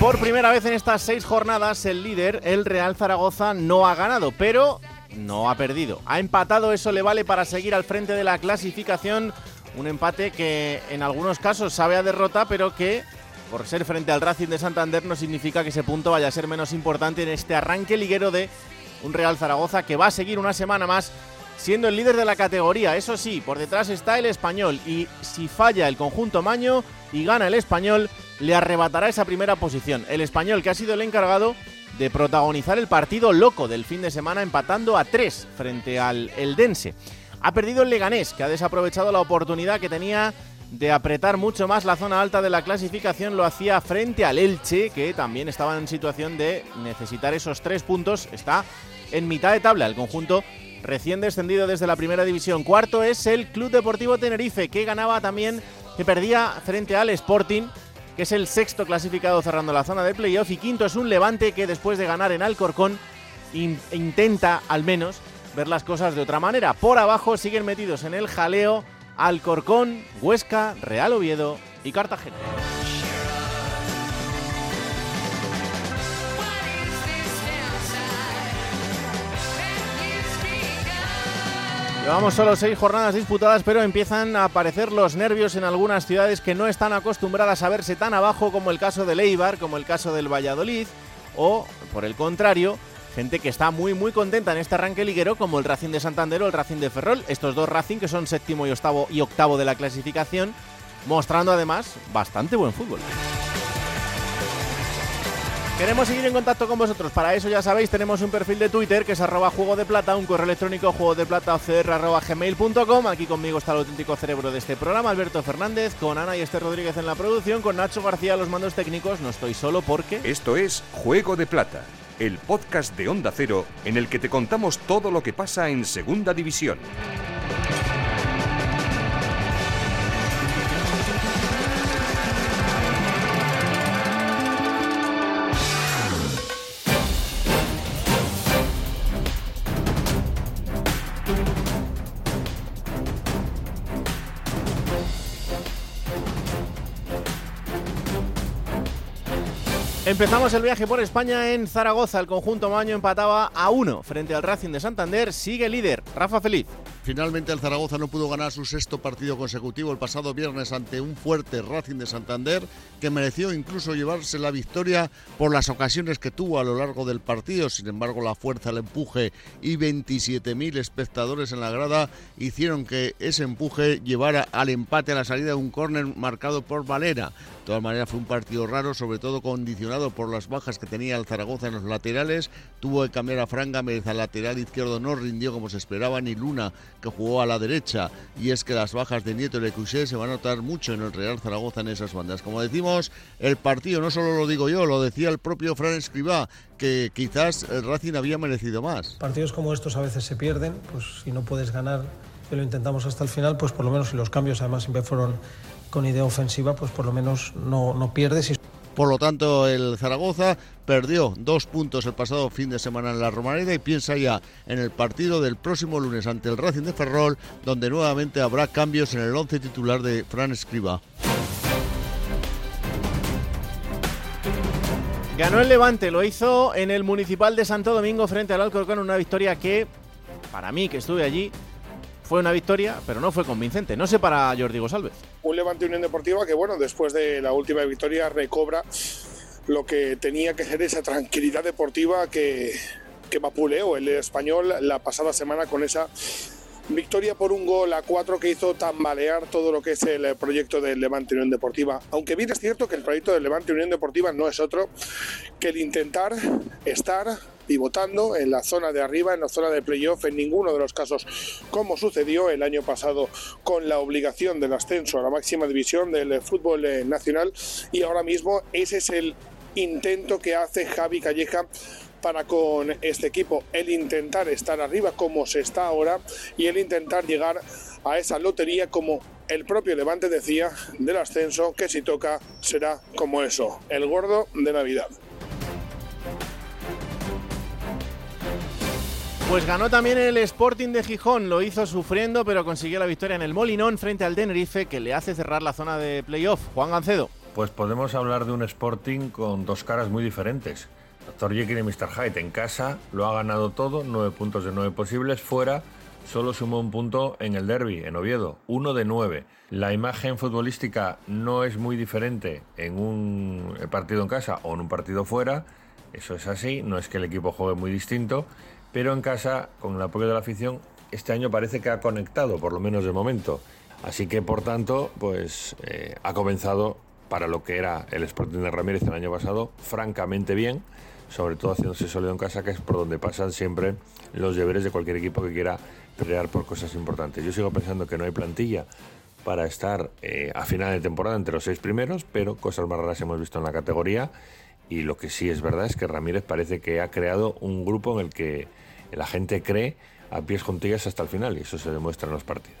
Por primera vez en estas seis jornadas, el líder, el Real Zaragoza, no ha ganado, pero no ha perdido. Ha empatado, eso le vale para seguir al frente de la clasificación. Un empate que en algunos casos sabe a derrota, pero que por ser frente al Racing de Santander no significa que ese punto vaya a ser menos importante en este arranque liguero de un Real Zaragoza que va a seguir una semana más siendo el líder de la categoría. Eso sí, por detrás está el español y si falla el conjunto Maño y gana el español, le arrebatará esa primera posición. El español que ha sido el encargado de protagonizar el partido loco del fin de semana empatando a tres frente al Eldense. Ha perdido el Leganés, que ha desaprovechado la oportunidad que tenía de apretar mucho más la zona alta de la clasificación, lo hacía frente al Elche, que también estaba en situación de necesitar esos tres puntos. Está en mitad de tabla el conjunto recién descendido desde la primera división. Cuarto es el Club Deportivo Tenerife, que ganaba también, que perdía frente al Sporting, que es el sexto clasificado cerrando la zona de playoff. Y quinto es un Levante que después de ganar en Alcorcón in- intenta al menos ver las cosas de otra manera. Por abajo siguen metidos en el jaleo Alcorcón, Huesca, Real Oviedo y Cartagena. Llevamos solo seis jornadas disputadas, pero empiezan a aparecer los nervios en algunas ciudades que no están acostumbradas a verse tan abajo, como el caso del Eibar, como el caso del Valladolid, o, por el contrario, gente que está muy muy contenta en este arranque liguero, como el Racing de Santander o el Racing de Ferrol. Estos dos Racing que son séptimo y octavo, y octavo de la clasificación, mostrando además bastante buen fútbol. Queremos seguir en contacto con vosotros. Para eso ya sabéis, tenemos un perfil de Twitter que es arroba juego de plata, un correo electrónico juego de. Aquí conmigo está el auténtico cerebro de este programa, Alberto Fernández, con Ana y Esther Rodríguez en la producción, con Nacho García los mandos técnicos. No estoy solo porque... Esto es Juego de Plata, el podcast de Onda Cero en el que te contamos todo lo que pasa en Segunda División. Empezamos el viaje por España en Zaragoza. El conjunto Maño empataba a uno frente al Racing de Santander. Sigue líder, Rafa Feliz. Finalmente el Zaragoza no pudo ganar su sexto partido consecutivo el pasado viernes ante un fuerte Racing de Santander que mereció incluso llevarse la victoria por las ocasiones que tuvo a lo largo del partido. Sin embargo, la fuerza, el empuje y 27.000 espectadores en la grada hicieron que ese empuje llevara al empate a la salida de un córner marcado por Valera. De todas maneras fue un partido raro, sobre todo condicionado por las bajas que tenía el Zaragoza en los laterales. Tuvo que cambiar a Fran Gámez al lateral izquierdo, no rindió como se esperaba, ni Luna, que jugó a la derecha. Y es que las bajas de Nieto y Lecusé se van a notar mucho en el Real Zaragoza en esas bandas. Como decimos, el partido no solo lo digo yo, lo decía el propio Fran Escribá, que quizás el Racing había merecido más. Partidos como estos a veces se pierden, pues si no puedes ganar, que lo intentamos hasta el final, pues por lo menos si los cambios además siempre fueron con idea ofensiva, pues por lo menos no, no pierdes. Por lo tanto, el Zaragoza perdió dos puntos el pasado fin de semana en la Romareda y piensa ya en el partido del próximo lunes ante el Racing de Ferrol, donde nuevamente habrá cambios en el once titular de Fran Escriba. Ganó el Levante, lo hizo en el Municipal de Santo Domingo frente al Alcorcón, una victoria que, para mí que estuve allí, fue una victoria, pero no fue convincente. No sé para Jordi Gosalvez. un Levante Unión Deportiva que, bueno, después de la última victoria recobra lo que tenía que ser esa tranquilidad deportiva que, que vapuleó el español la pasada semana con esa victoria por un gol a cuatro que hizo tambalear todo lo que es el proyecto del Levante Unión Deportiva. Aunque bien es cierto que el proyecto del Levante Unión Deportiva no es otro que el intentar estar pivotando en la zona de arriba, en la zona de playoff, en ninguno de los casos como sucedió el año pasado con la obligación del ascenso a la máxima división del fútbol eh, nacional y ahora mismo ese es el intento que hace Javi Calleja para con este equipo, el intentar estar arriba como se está ahora y el intentar llegar a esa lotería como el propio Levante decía del ascenso, que si toca será como eso, el gordo de Navidad. Pues ganó también el Sporting de Gijón, lo hizo sufriendo, pero consiguió la victoria en el Molinón frente al Tenerife, que le hace cerrar la zona de playoff. Juan Gancedo. Pues podemos hablar de un Sporting con dos caras muy diferentes. Dr. Jekyll y Mr. Hyde en casa lo ha ganado todo, nueve puntos de nueve posibles. Fuera solo sumó un punto en el derby, en Oviedo, uno de nueve. La imagen futbolística no es muy diferente en un partido en casa o en un partido fuera. Eso es así, no es que el equipo juegue muy distinto, pero en casa, con el apoyo de la afición, este año parece que ha conectado, por lo menos de momento. Así que, por tanto, pues eh, ha comenzado para lo que era el Sporting de Ramírez el año pasado, francamente bien, sobre todo haciéndose sólido en casa, que es por donde pasan siempre los deberes de cualquier equipo que quiera pelear por cosas importantes. Yo sigo pensando que no hay plantilla para estar eh, a final de temporada entre los seis primeros, pero cosas más raras hemos visto en la categoría y lo que sí es verdad es que Ramírez parece que ha creado un grupo en el que la gente cree a pies juntillas hasta el final y eso se demuestra en los partidos.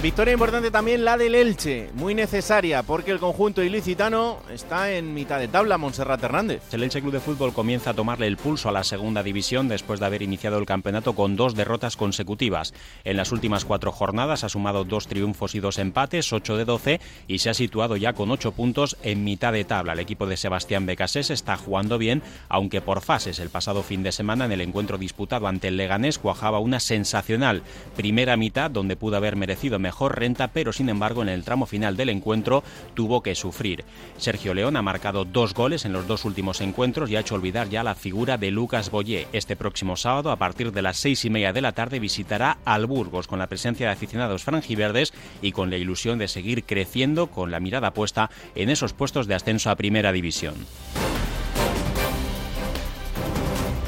Victoria importante también la del Elche, muy necesaria porque el conjunto ilicitano está en mitad de tabla, Montserrat Hernández. El Elche Club de Fútbol comienza a tomarle el pulso a la segunda división después de haber iniciado el campeonato con dos derrotas consecutivas. En las últimas cuatro jornadas ha sumado dos triunfos y dos empates, 8 de 12, y se ha situado ya con 8 puntos en mitad de tabla. El equipo de Sebastián Becasés está jugando bien, aunque por fases. El pasado fin de semana en el encuentro disputado ante el Leganés cuajaba una sensacional primera mitad donde pudo haber merecido mejor renta, pero sin embargo en el tramo final del encuentro tuvo que sufrir. Sergio León ha marcado dos goles en los dos últimos encuentros y ha hecho olvidar ya la figura de Lucas Boyé. Este próximo sábado, a partir de las seis y media de la tarde, visitará al Burgos con la presencia de aficionados franjiverdes y con la ilusión de seguir creciendo con la mirada puesta en esos puestos de ascenso a Primera División.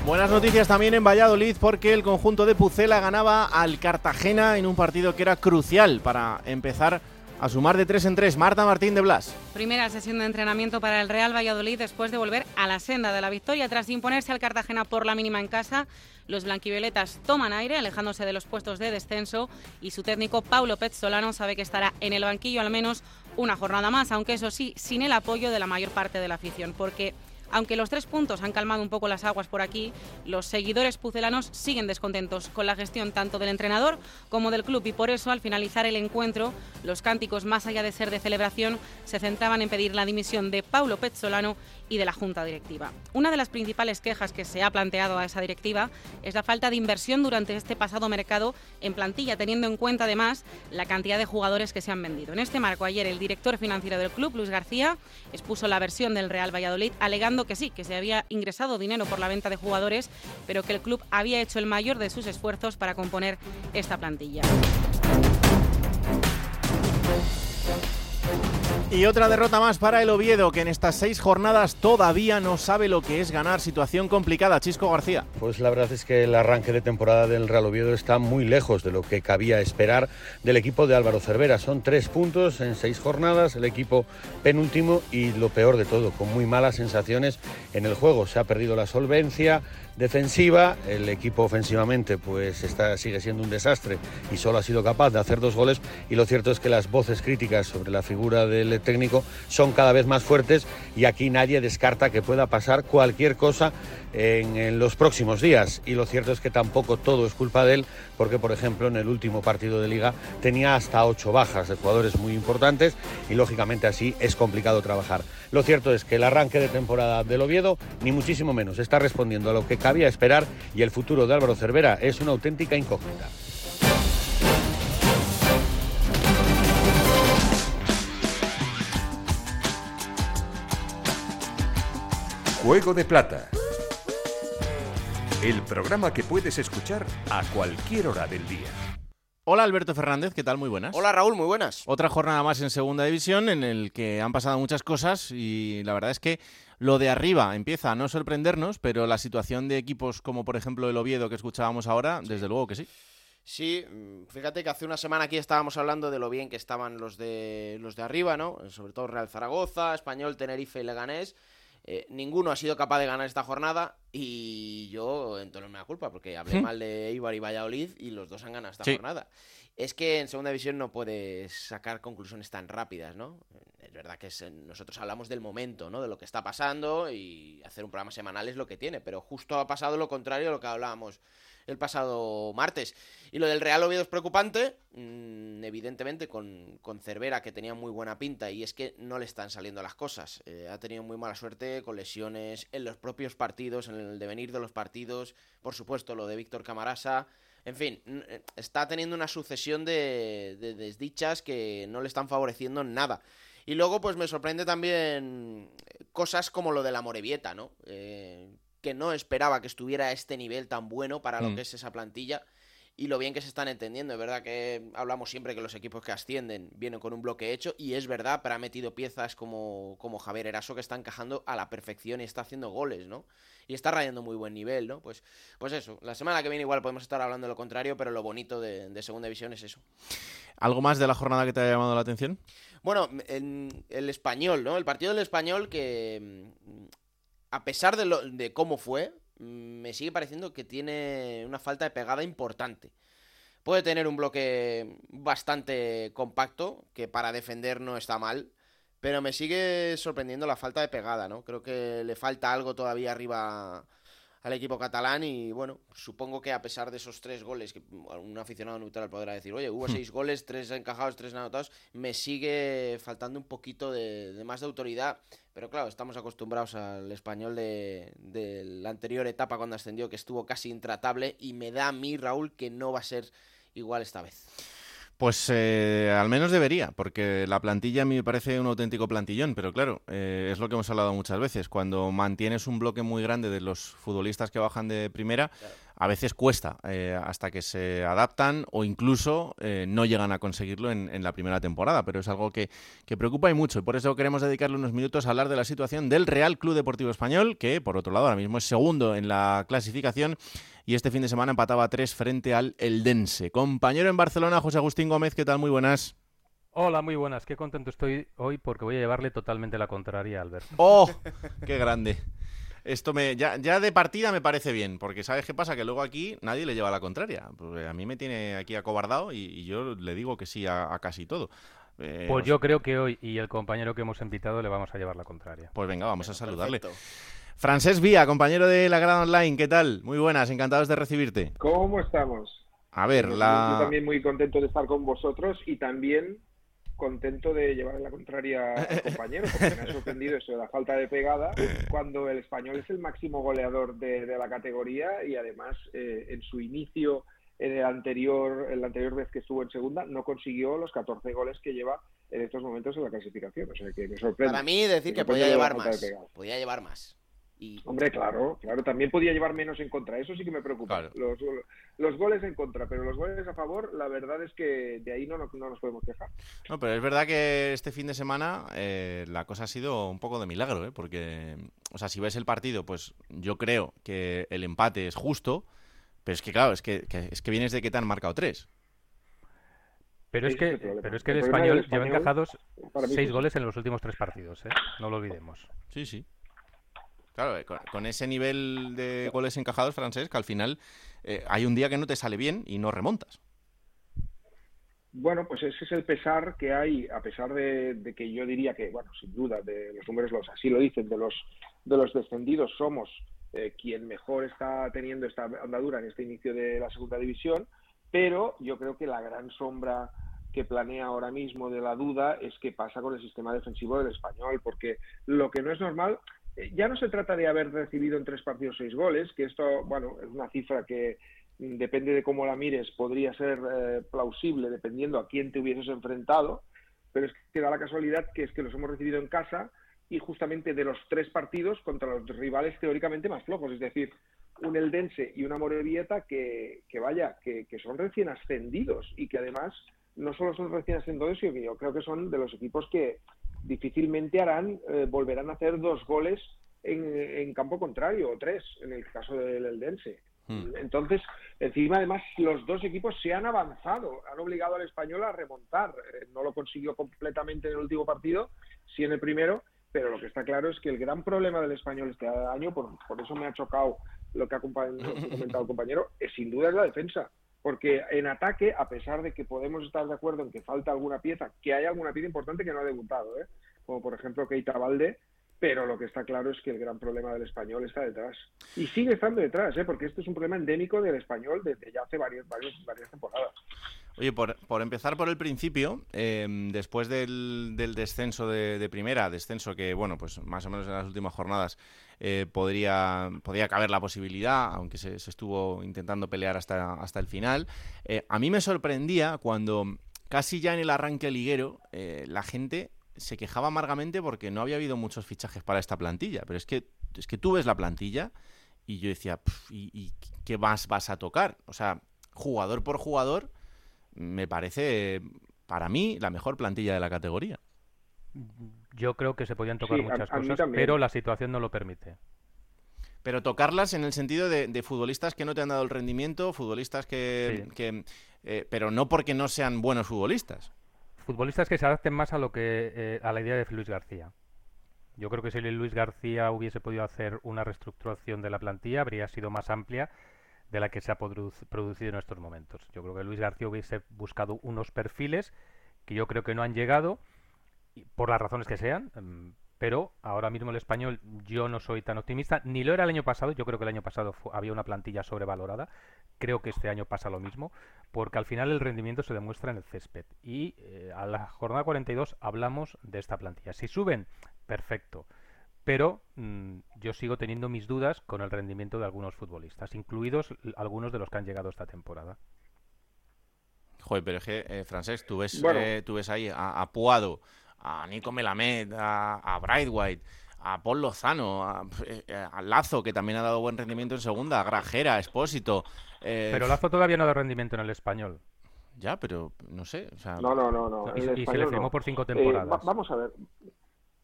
Buenas noticias también en Valladolid porque el conjunto de Pucela ganaba al Cartagena en un partido que era crucial para empezar a sumar de tres en tres. Marta Martín de Blas. Primera sesión de entrenamiento para el Real Valladolid después de volver a la senda de la victoria tras imponerse al Cartagena por la mínima en casa. Los blanquivioletas toman aire, alejándose de los puestos de descenso y su técnico Paulo Pezzolano sabe que estará en el banquillo al menos una jornada más, aunque eso sí, sin el apoyo de la mayor parte de la afición, porque aunque los tres puntos han calmado un poco las aguas por aquí, los seguidores pucelanos siguen descontentos con la gestión tanto del entrenador como del club. Y por eso al finalizar el encuentro los cánticos más allá de ser de celebración se centraban en pedir la dimisión de Paulo Pezzolano y de la junta directiva. Una de las principales quejas que se ha planteado a esa directiva es la falta de inversión durante este pasado mercado en plantilla, teniendo en cuenta además la cantidad de jugadores que se han vendido. En este marco ayer el director financiero del club, Luis García, expuso la versión del Real Valladolid alegando que sí, que se había ingresado dinero por la venta de jugadores, pero que el club había hecho el mayor de sus esfuerzos para componer esta plantilla. Y otra derrota más para el Oviedo, que en estas seis jornadas todavía no sabe lo que es ganar. Situación complicada, Chisco García. Pues la verdad es que el arranque de temporada del Real Oviedo está muy lejos de lo que cabía esperar del equipo de Álvaro Cervera. Son tres puntos en seis jornadas, el equipo penúltimo y lo peor de todo, con muy malas sensaciones en el juego. Se ha perdido la solvencia defensiva, el equipo ofensivamente pues está, sigue siendo un desastre y solo ha sido capaz de hacer dos goles. Y lo cierto es que las voces críticas sobre la figura del técnico son cada vez más fuertes y aquí nadie descarta que pueda pasar cualquier cosa en, los próximos días. Y lo cierto es que tampoco todo es culpa de él, porque por ejemplo en el último partido de liga tenía hasta ocho bajas de jugadores muy importantes y lógicamente así es complicado trabajar. Lo cierto es que el arranque de temporada del Oviedo, ni muchísimo menos, está respondiendo a lo que cabía esperar y el futuro de Álvaro Cervera es una auténtica incógnita. Juego de Plata. El programa que puedes escuchar a cualquier hora del día. Hola Alberto Fernández, ¿qué tal? Muy buenas. Hola Raúl, muy buenas. Otra jornada más en segunda división en el que han pasado muchas cosas y la verdad es que Lo de arriba empieza a no sorprendernos, pero la situación de equipos como por ejemplo el Oviedo que escuchábamos ahora, desde luego que sí. Sí, mm, fíjate que hace una semana aquí estábamos hablando de lo bien que estaban los de los de arriba, ¿no? Sobre todo Real Zaragoza, Español, Tenerife y Leganés. Eh, ninguno ha sido capaz de ganar esta jornada y yo entonces me da culpa porque hablé Hmm. mal de Eibar y Valladolid y los dos han ganado esta Sí. jornada. Es que en segunda división no puedes sacar conclusiones tan rápidas, ¿no? Es verdad que es- nosotros hablamos del momento, ¿no? De lo que está pasando y hacer un programa semanal es lo que tiene, pero justo ha pasado lo contrario a lo que hablábamos el pasado martes. Y lo del Real Oviedo es preocupante, mm, evidentemente con, con Cervera que tenía muy buena pinta y es que no le están saliendo las cosas. Eh, ha tenido muy mala suerte con lesiones en los propios partidos, en el devenir de los partidos, por supuesto lo de Víctor Camarasa. En fin, eh, está teniendo una sucesión de, de desdichas que no le están favoreciendo en nada. Y luego, pues me sorprende también cosas como lo de la Morevieta, ¿no? Eh, que no esperaba que estuviera a este nivel tan bueno para lo Mm. que es esa plantilla y lo bien que se están entendiendo. Es verdad que hablamos siempre que los equipos que ascienden vienen con un bloque hecho y es verdad, pero ha metido piezas como, como Javier Eraso que está encajando a la perfección y está haciendo goles, ¿no? Y está rayando muy buen nivel, ¿no? Pues, pues eso, la semana que viene igual podemos estar hablando de lo contrario, pero lo bonito de, de Segunda División es eso. ¿Algo más de la jornada que te haya llamado la atención? Bueno, en el español, ¿no? El partido del español que, a pesar de, lo, de cómo fue, mm, me sigue pareciendo que tiene una falta de pegada importante. Puede tener un bloque bastante compacto, que para defender no está mal, pero me sigue sorprendiendo la falta de pegada, ¿no? Creo que le falta algo todavía arriba al equipo catalán y bueno, supongo que a pesar de esos tres goles, que un aficionado neutral podrá decir, oye, hubo Hmm. seis goles, tres encajados, tres anotados, me sigue faltando un poquito de, de más de autoridad, pero claro, estamos acostumbrados al español de, de la anterior etapa cuando ascendió, que estuvo casi intratable y me da a mí, Raúl, que no va a ser igual esta vez. Pues eh, al menos debería, porque la plantilla a mí me parece un auténtico plantillón, pero claro, eh, es lo que hemos hablado muchas veces. Cuando mantienes un bloque muy grande de los futbolistas que bajan de primera, a veces cuesta eh, hasta que se adaptan o incluso eh, no llegan a conseguirlo en, en la primera temporada, pero es algo que, que preocupa y mucho. Y por eso queremos dedicarle unos minutos a hablar de la situación del Real Club Deportivo Español, que por otro lado ahora mismo es segundo en la clasificación y este fin de semana empataba tres frente al Eldense. Compañero en Barcelona, José Agustín Gómez, ¿qué tal? Muy buenas. Hola, muy buenas. Qué contento estoy hoy porque voy a llevarle totalmente la contraria a Alberto. ¡Oh! ¡Qué grande! Esto me ya, ya de partida me parece bien, porque ¿sabes qué pasa? Que luego aquí nadie le lleva la contraria. Porque a mí me tiene aquí acobardado y, y yo le digo que sí a, a casi todo. Eh, Pues yo creo que hoy y el compañero que hemos invitado le vamos a llevar la contraria. Pues venga, vamos a saludarle. Perfecto. Francés Vía, compañero de la Grada Online, ¿qué tal? Muy buenas, encantados de recibirte. ¿Cómo estamos? A ver, Yo la... también muy contento de estar con vosotros y también contento de llevar la contraria al compañero, porque me ha sorprendido eso de la falta de pegada, cuando el español es el máximo goleador de, de la categoría y además eh, en su inicio, en el anterior, en la anterior vez que estuvo en segunda, no consiguió los 14 goles que lleva en estos momentos en la clasificación. O sea que me sorprende. Para mí decir Me que podía llevar más. Podía llevar más. Y Hombre, claro, claro, también podía llevar menos en contra, eso sí que me preocupa. Claro. Los, los goles en contra, pero los goles a favor, la verdad es que de ahí no, nos- no nos podemos quejar. No, pero es verdad que este fin de semana eh, la cosa ha sido un poco de milagro, ¿eh? porque, o sea, si ves el partido, pues yo creo que el empate es justo, pero es que, claro, es que, que- es que vienes de que te han marcado tres. Pero es que, pero es que el El español, lleva encajados seis goles en los últimos tres partidos, ¿eh? No lo olvidemos. Sí, sí. Claro, eh, con, ese nivel de goles encajados francés, que al final eh, hay un día que no te sale bien y no remontas. Bueno, pues ese es el pesar que hay, a pesar de, que yo diría que, bueno, sin duda, de los números los así lo dicen, de los de los descendidos somos eh, quien mejor está teniendo esta andadura en este inicio de la segunda división, pero yo creo que la gran sombra que planea ahora mismo de la duda es qué pasa con el sistema defensivo del español, porque lo que no es normal, ya no se trata de haber recibido en tres partidos seis goles, que esto, bueno, es una cifra que mm, depende de cómo la mires, podría ser eh, plausible dependiendo a quién te hubieses enfrentado, pero es que da la casualidad que es que los hemos recibido en casa y justamente de los tres partidos contra los rivales teóricamente más flojos, es decir, un Eldense y una Morevieta que, que vaya, que, que son recién ascendidos y que además no solo son recién ascendidos, sino que yo creo que son de los equipos que difícilmente harán, eh, volverán a hacer dos goles en, en campo contrario, o tres, en el caso del Eldense. Hmm. Entonces, encima además los dos equipos se han avanzado, han obligado al español a remontar. Eh, No lo consiguió completamente en el último partido, sí en el primero, pero lo que está claro es que el gran problema del español este año, por, por eso me ha chocado lo que ha compa- lo que ha comentado el compañero, es sin duda es la defensa. Porque en ataque, a pesar de que podemos estar de acuerdo en que falta alguna pieza, que hay alguna pieza importante que no ha debutado, ¿eh? como por ejemplo Keita Valde, pero lo que está claro es que el gran problema del español está detrás. Y sigue estando detrás, ¿eh? porque este es un problema endémico del español desde ya hace varios, varios- varias temporadas. Oye, por, empezar por el principio, eh, después del, descenso de, primera, descenso que, bueno, pues más o menos en las últimas jornadas eh, podría, podría caber la posibilidad, aunque se, estuvo intentando pelear hasta, el final, eh, a mí me sorprendía cuando casi ya en el arranque liguero eh, la gente se quejaba amargamente porque no había habido muchos fichajes para esta plantilla, pero es que, es que tú ves la plantilla y yo decía, "Pf, ¿y, y qué más vas a tocar? O sea, jugador por jugador me parece, para mí, la mejor plantilla de la categoría. Yo creo que se podían tocar Sí, muchas a cosas, pero la situación no lo permite. Pero tocarlas en el sentido de, de futbolistas que no te han dado el rendimiento, futbolistas que... Sí. que, eh, pero no porque no sean buenos futbolistas. Futbolistas que se adapten más a lo que eh, a la idea de Luis García. Yo creo que si Luis García hubiese podido hacer una reestructuración de la plantilla, habría sido más amplia de la que se ha produ- producido en estos momentos. Yo creo que Luis García hubiese buscado unos perfiles que yo creo que no han llegado, por las razones que sean, mm, pero ahora mismo el español yo no soy tan optimista, ni lo era el año pasado, yo creo que el año pasado fu- había una plantilla sobrevalorada, creo que este año pasa lo mismo, porque al final el rendimiento se demuestra en el césped. Y eh, a la jornada 42 hablamos de esta plantilla. Si suben, perfecto. Pero mm, yo sigo teniendo mis dudas con el rendimiento de algunos futbolistas, incluidos algunos de los que han llegado esta temporada. Joder, pero es que, eh, Francesc, tú ves, Bueno. eh, tú ves ahí a, a Puado, a Nico Melamed, a, a Brightwhite, a Paul Lozano, a, eh, eh, a Lazo, que también ha dado buen rendimiento en segunda, a Grajera, a Espósito. eh, Pero Lazo todavía no da rendimiento en el español. Ya, pero no sé. o sea, No, no, no, no. Y- se le firmó no. por cinco Eh, temporadas. va- vamos a ver.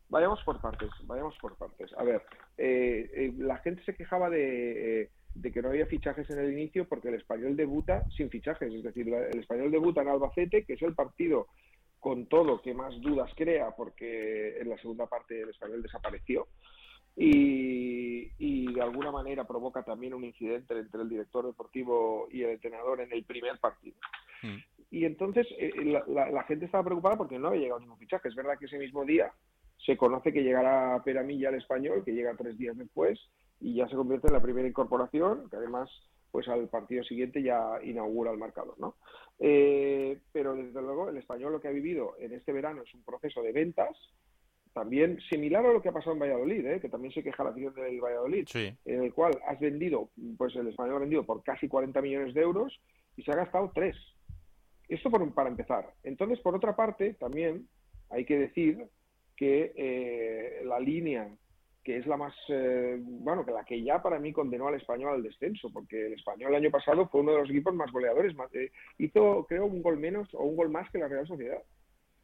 Vayamos por partes, vayamos por partes. A ver, eh, eh, la gente se quejaba de, eh, de que no había fichajes en el inicio porque el español debuta sin fichajes. Es decir, el español debuta en Albacete, que es el partido con todo que más dudas crea porque en la segunda parte el español desapareció. Y, y de alguna manera provoca también un incidente entre el director deportivo y el entrenador en el primer partido. Y entonces eh, la, la- la gente estaba preocupada porque no había llegado ningún fichaje. Es verdad que ese mismo día se conoce que llegará Peramilla al español, que llega tres días después, y ya se convierte en la primera incorporación, que además pues al partido siguiente ya inaugura el marcador, ¿no? Eh, pero desde luego el español lo que ha vivido en este verano es un proceso de ventas, también similar a lo que ha pasado en Valladolid, ¿eh? que también se queja la afición del Valladolid, Sí. en el cual has vendido, pues el español ha vendido por casi 40 millones de euros y se ha gastado 3. Esto por- para empezar. Entonces, por otra parte, también hay que decir que eh, la línea que es la más, eh, bueno, que la que ya para mí condenó al español al descenso, porque el español el año pasado fue uno de los equipos más goleadores, más- eh, hizo creo un gol menos o un gol más que la Real Sociedad.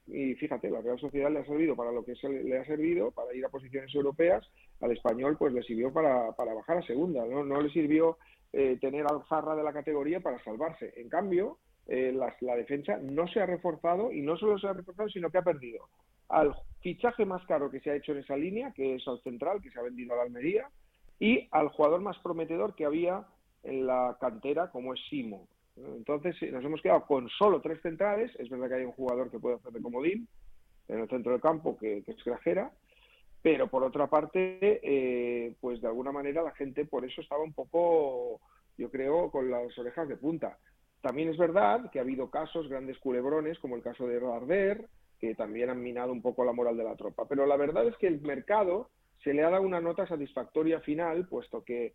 Y fíjate, la Real Sociedad le ha servido para lo que se le ha servido, para ir a posiciones europeas, al español pues le sirvió para, para bajar a segunda, no, no le sirvió eh, tener al Zarra de la categoría para salvarse. En cambio, eh, la, la defensa no se ha reforzado y no solo se ha reforzado, sino que ha perdido al fichaje más caro que se ha hecho en esa línea, que es al central, que se ha vendido a la Almería, y al jugador más prometedor que había en la cantera, como es Simo. Entonces eh, nos hemos quedado con solo tres centrales. Es verdad que hay un jugador que puede hacer de comodín en el centro del campo, que, que es Grajera, pero por otra parte, eh, pues de alguna manera la gente por eso estaba un poco, yo creo, con las orejas de punta. También es verdad que ha habido casos, grandes culebrones, como el caso de Darder, que también han minado un poco la moral de la tropa. Pero la verdad es que el mercado se le ha dado una nota satisfactoria final, puesto que, eh,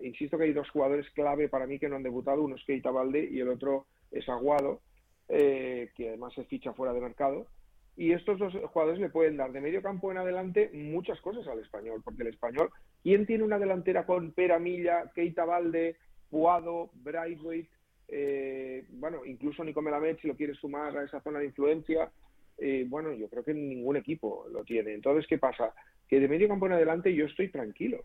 insisto que hay dos jugadores clave para mí que no han debutado, uno es Keita Valde y el otro es Aguado, eh, que además se ficha fuera de mercado. Y estos dos jugadores le pueden dar de medio campo en adelante muchas cosas al español, porque el español, ¿quién tiene una delantera con Pera Milla, Keita Valde, Puado, Brightweight, eh, bueno, incluso Nico Melamed, si lo quieres sumar a esa zona de influencia, eh, bueno, yo creo que ningún equipo lo tiene. Entonces, ¿qué pasa? Que de medio campo en adelante yo estoy tranquilo,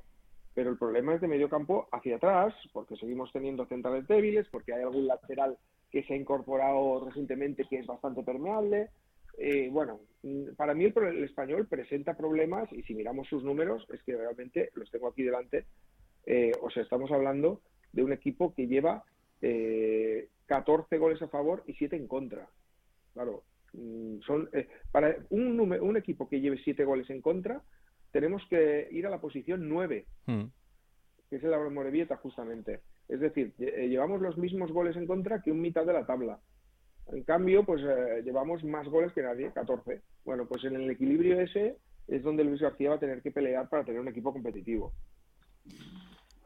pero el problema es de medio campo hacia atrás, porque seguimos teniendo centrales débiles, porque hay algún lateral que se ha incorporado recientemente que es bastante permeable. Eh, bueno, para mí el, el español presenta problemas y si miramos sus números, es que realmente los tengo aquí delante. eh, o sea, estamos hablando de un equipo que lleva eh, 14 goles a favor y 7 en contra. Claro, son eh, para un, un equipo que lleve 7 goles en contra, tenemos que ir a la posición 9 Mm. que es el Morevieta justamente. Es decir, eh, llevamos los mismos goles en contra que un mitad de la tabla. En cambio, pues eh, llevamos más goles que nadie, 14. Bueno, pues en el equilibrio ese es donde Luis García va a tener que pelear para tener un equipo competitivo.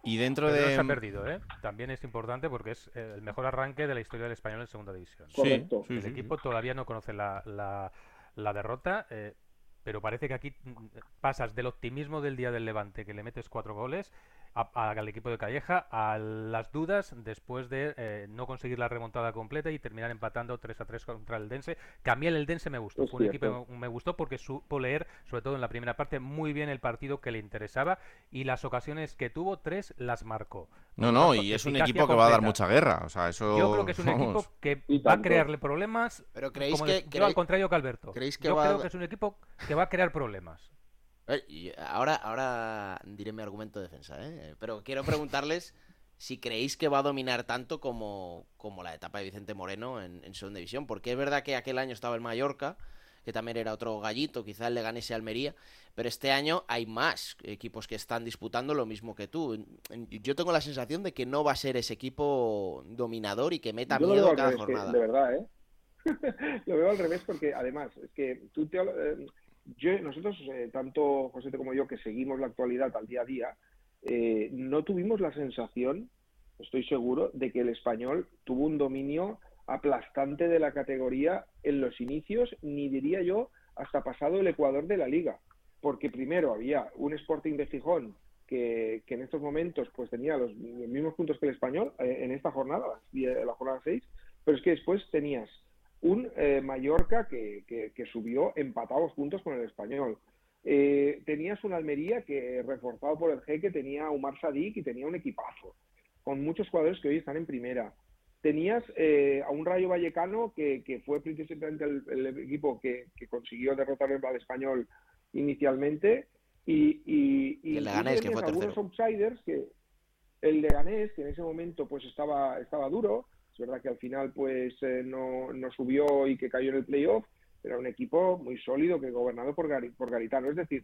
Y dentro Pero no de... se ha perdido, ¿eh? También es importante porque es el mejor arranque de la historia del español en segunda división. Sí, el sí, equipo todavía no conoce la, la- la derrota, eh, pero parece que aquí mm, pasas del optimismo del día del Levante, que le metes cuatro goles, a- a- al equipo de Calleja, a las dudas después de eh, no conseguir la remontada completa y terminar empatando 3 a 3 contra el Dense. Que a mí el Dense me gustó. Es Fue un equipo que me gustó porque supo leer, sobre todo en la primera parte, muy bien el partido que le interesaba y las ocasiones que tuvo, tres las marcó. No, no, y es un equipo que va a dar mucha guerra. O sea, eso... Yo creo que es un vamos. equipo que va a crearle problemas. Pero creéis como que- les- yo creéis- al contrario que Alberto. creéis que yo va creo que es un equipo que va a crear problemas. Ahora, ahora diré mi argumento de defensa, ¿eh? Pero quiero preguntarles si creéis que va a dominar tanto como, como la etapa de Vicente Moreno en, en segunda división. Porque es verdad que aquel año estaba el Mallorca, que también era otro gallito, quizás el Leganés y Almería, pero este año hay más equipos que están disputando lo mismo que tú. Yo tengo la sensación de que no va a ser ese equipo dominador y que meta Yo lo miedo veo al cada que- jornada. de verdad, ¿eh? lo veo al revés porque además es que tú te, eh, yo, nosotros, eh, tanto José como yo, que seguimos la actualidad al día a día, eh, no tuvimos la sensación, estoy seguro, de que el español tuvo un dominio aplastante de la categoría en los inicios, ni diría yo hasta pasado el Ecuador de la liga, porque primero había un Sporting de Gijón que, que en estos momentos pues tenía los, mismos puntos que el español eh, en esta jornada, la jornada 6, pero es que después tenías un eh, Mallorca que, que- que subió empatados puntos con el español. Eh, tenías un Almería que, reforzado por el G, que tenía a Umar Sadik y tenía un equipazo, con muchos jugadores que hoy están en primera. Tenías eh, a un Rayo Vallecano que, que fue precisamente el, el equipo que, que consiguió derrotar al español inicialmente. Y, y, Y el Leganés, que fue tercero. outsiders que el Leganés, que en ese momento pues estaba, estaba duro, verdad que al final pues eh, no, no subió y que cayó en el playoff, pero era un equipo muy sólido que gobernado por, Gari- por Garitano. Es decir,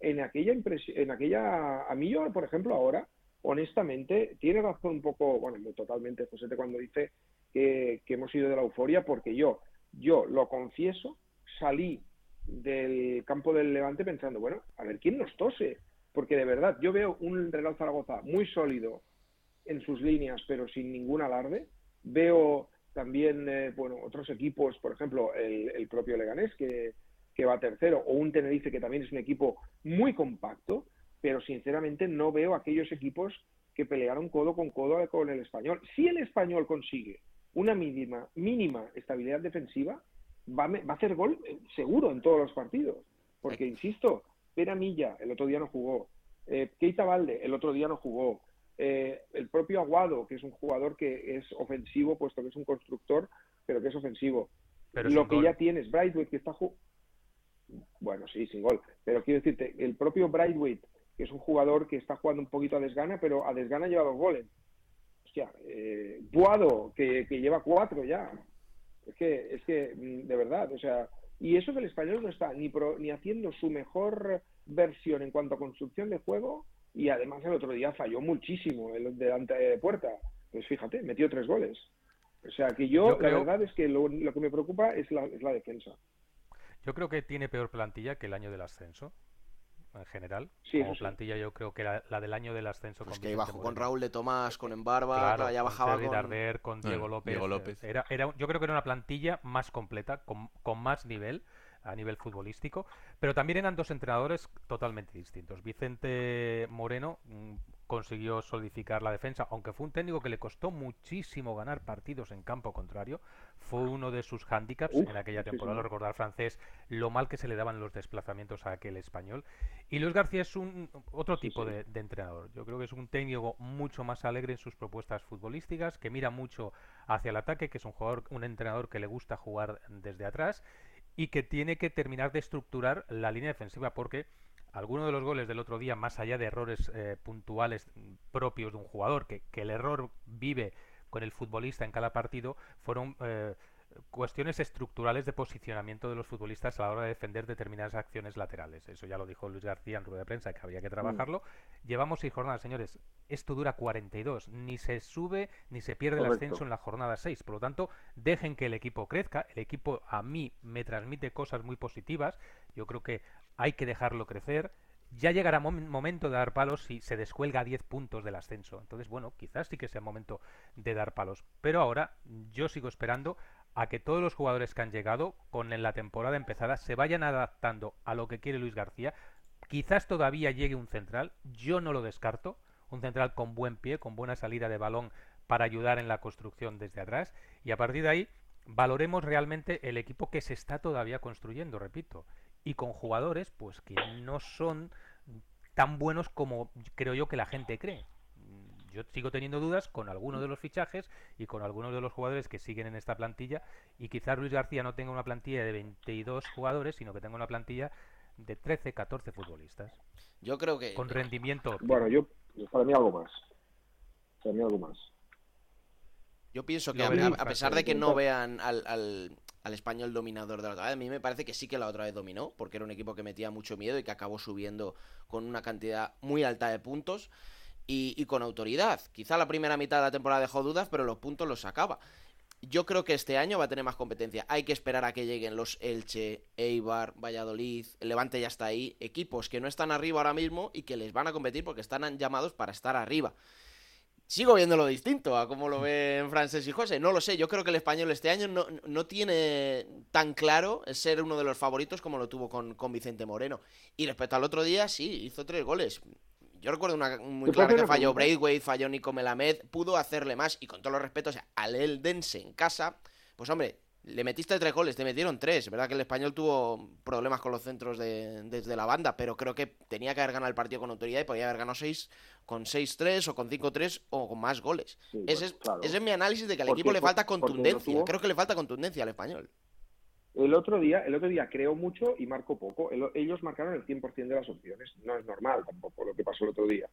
en aquella en aquella, a mí yo, por ejemplo, ahora, honestamente, tiene razón un poco, bueno, no totalmente José cuando dice que, que hemos ido de la euforia, porque yo, yo lo confieso, salí del campo del Levante pensando, bueno, a ver quién nos tose, porque de verdad yo veo un Real Zaragoza muy sólido en sus líneas, pero sin ningún alarde. Veo también, eh, bueno, otros equipos, por ejemplo, el, el propio Leganés, que, que va tercero, o un Tenerife, que también es un equipo muy compacto, pero sinceramente no veo aquellos equipos que pelearon codo con codo con el español. Si el español consigue una mínima, mínima estabilidad defensiva, va, va a hacer gol eh, seguro en todos los partidos. Porque, insisto, Pera Milla el otro día no jugó, eh, Keita Valde el otro día no jugó, eh, el propio Aguado, que es un jugador que es ofensivo, puesto que es un constructor, pero que es ofensivo. Pero Lo que gol. ya tienes, Brightway, que está ju- bueno, sí, sin gol. Pero quiero decirte, el propio Brightweight, que es un jugador que está jugando un poquito a desgana, pero a desgana lleva dos goles. Hostia, eh, Buado, que, que lleva cuatro ya. Es que, es que, mm, de verdad, o sea, y eso que el español no está ni, pro- ni haciendo su mejor versión en cuanto a construcción de juego, y además el otro día falló muchísimo el delante de puerta. Pues fíjate, metió tres goles. O sea, que yo, Yo creo- la verdad es que lo, lo que me preocupa es la, es la defensa. Yo creo que tiene peor plantilla que el año del ascenso, en general. Sí, Como sí. plantilla yo creo que la, la del año del ascenso Pues con que bajó con. Raúl de Tomás, con Embarba, Claro, ya bajaba con... Darder, con Diego López. Diego López. Era, era, yo creo que era una plantilla más completa, con, con más nivel a nivel futbolístico, pero también eran dos entrenadores totalmente distintos. Vicente Moreno, mm, consiguió solidificar la defensa, aunque fue un técnico que le costó muchísimo ganar partidos en campo contrario, fue uno de sus hándicaps en aquella temporada, recordar francés, lo mal que se le daban los desplazamientos a aquel español. Y Luis García es un otro tipo De, de entrenador. Yo creo que es un técnico mucho más alegre en sus propuestas futbolísticas, que mira mucho hacia el ataque, que es un jugador, un entrenador que le gusta jugar desde atrás y que tiene que terminar de estructurar la línea defensiva porque algunos de los goles del otro día, más allá de errores eh, puntuales propios de un jugador, que, que el error vive con el futbolista en cada partido, fueron eh, cuestiones estructurales de posicionamiento de los futbolistas a la hora de defender determinadas acciones laterales. Eso ya lo dijo Luis García en rueda de prensa, que había que trabajarlo. Llevamos seis jornadas, señores. Esto dura 42. Ni se sube ni se pierde el ascenso en la jornada 6. Por lo tanto, dejen que el equipo crezca. El equipo a mí me transmite cosas muy positivas. Yo creo que hay que dejarlo crecer. Ya llegará mom- momento de dar palos si se descuelga a 10 puntos del ascenso. Entonces, bueno, quizás sí que sea momento de dar palos. Pero ahora yo sigo esperando a que todos los jugadores que han llegado con la temporada empezada se vayan adaptando a lo que quiere Luis García. Quizás todavía llegue un central, yo no lo descarto, un central con buen pie, con buena salida de balón para ayudar en la construcción desde atrás y a partir de ahí valoremos realmente el equipo que se está todavía construyendo, repito, y con jugadores pues que no son tan buenos como creo yo que la gente cree. Yo sigo teniendo dudas con algunos de los fichajes y con algunos de los jugadores que siguen en esta plantilla y quizás Luis García no tenga una plantilla de 22 jugadores, sino que tenga una plantilla de 13, 14 futbolistas. Yo creo que Con rendimiento. Bueno, yo, para mí algo más. Para mí algo más. Yo pienso que a, veremos, a- a pesar de que no vean al, al- al español dominador de la otra vez, a mí me parece que sí que la otra vez dominó, porque era un equipo que metía mucho miedo y que acabó subiendo con una cantidad muy alta de puntos y, con autoridad. Quizá la primera mitad de la temporada dejó dudas, pero los puntos los sacaba. Yo creo que este año va a tener más competencia. Hay que esperar a que lleguen los Elche, Eibar, Valladolid, Levante ya está ahí, equipos que no están arriba ahora mismo y que les van a competir porque están llamados para estar arriba. Sigo viéndolo distinto a cómo lo ven Francés y José. No lo sé, yo creo que el español este año no, no tiene tan claro ser uno de los favoritos como lo tuvo con, con Vicente Moreno. Y respecto al otro día, sí, hizo tres goles. Yo recuerdo una muy ¿Te puedo clara que falló? Braithwaite, falló Nico Melamed, pudo hacerle más y con todos los respetos al Eldense en casa, pues hombre, le metiste tres goles, te metieron tres. verdad que el español tuvo problemas con los centros de- desde la banda, pero creo que tenía que haber ganado el partido con autoridad y podía haber ganado seis con 6-3 o con 5-3 o con más goles. Sí, ese, es, claro. ese es mi análisis de que al equipo le falta contundencia. Creo que le falta contundencia al español. El otro día, el otro día creó mucho y marcó poco. El- ellos marcaron el 100% de las opciones. No es normal tampoco lo que pasó el otro día.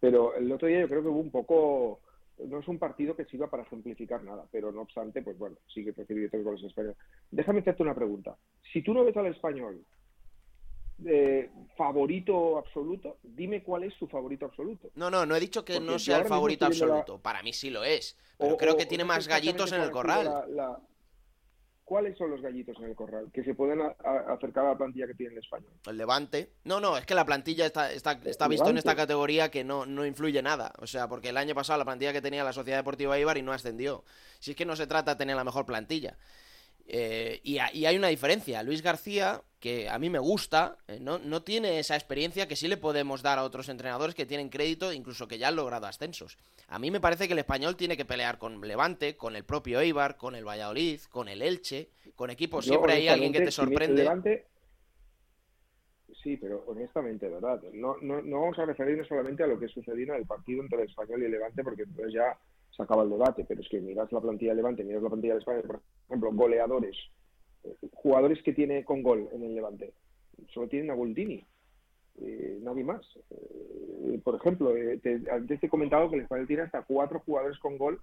Pero el otro día yo creo que hubo un poco... No es un partido que sirva para ejemplificar nada, pero no obstante, pues bueno, sí que recibió tres goles en español. Déjame hacerte una pregunta. Si tú no ves al español eh, favorito absoluto, dime cuál es su favorito absoluto. No, no, no he dicho que Porque no sea el favorito la- absoluto. Para mí sí lo es. Pero O- creo o- que tiene más gallitos en el corral. la- la- ¿Cuáles son los gallitos en el corral que se pueden acercar a la plantilla que tiene el español? El Levante. No, no, es que la plantilla está, está, está visto en esta categoría que no, no influye nada. O sea, porque el año pasado la plantilla que tenía la Sociedad Deportiva Ibar y no ascendió. Si es que no se trata de tener la mejor plantilla. Eh, y, ha- y hay una diferencia. Luis García, que a mí me gusta, eh, no, no tiene esa experiencia que sí le podemos dar a otros entrenadores que tienen crédito, incluso que ya han logrado ascensos. A mí me parece que el español tiene que pelear con Levante, con el propio Eibar, con el Valladolid, con el Elche, con equipos. Yo, Siempre hay alguien que te si sorprende. Levante- Sí, pero honestamente, ¿verdad? No, no, no vamos a referirnos solamente a lo que sucedió en el partido entre el Español y el Levante, porque entonces ya se acaba el debate, pero es que miras la plantilla del Levante, miras la plantilla del Español, por ejemplo, goleadores, eh, jugadores que tiene con gol en el Levante, solo tienen a Goldini, eh, nadie más. Eh, por ejemplo, eh, te- antes te he comentado que el Español tiene hasta cuatro jugadores con gol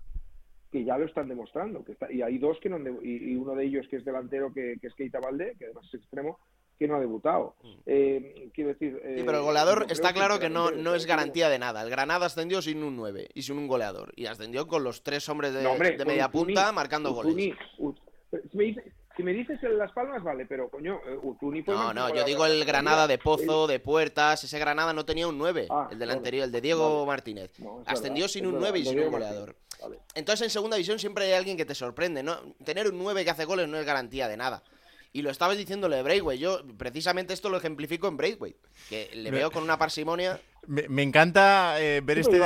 que ya lo están demostrando. Que está, y hay dos que no y, y uno de ellos que es delantero, que, que es Keita Valde, que además es extremo, que no ha debutado. Eh, quiero decir. Mm. Sí, eh, pero el goleador está claro que no, no es garantía de nada. El Granada ascendió sin un 9 y sin un goleador. Y ascendió con los tres hombres de, No, hombre, de con media punta marcando goles. Si, me dices, si me dices el Las Palmas, vale, pero coño, eh, Uzuni fue No, no, yo digo el Granada de. Pozo, de Puertas. Ese Granada no tenía un 9, Ah, el del vale, anterior, el de Diego vale. Martínez. No, Ascendió verdad, sin un verdad, 9 y sin un goleador. Vale. Entonces en segunda división siempre hay alguien que te sorprende. ¿no? Tener un 9 que hace goles no es garantía de nada. Y lo estabas diciendo lo de Braithwaite. Yo precisamente esto lo ejemplifico en Braithwaite, que le veo con una parsimonia. Me, me encanta eh, ver, este,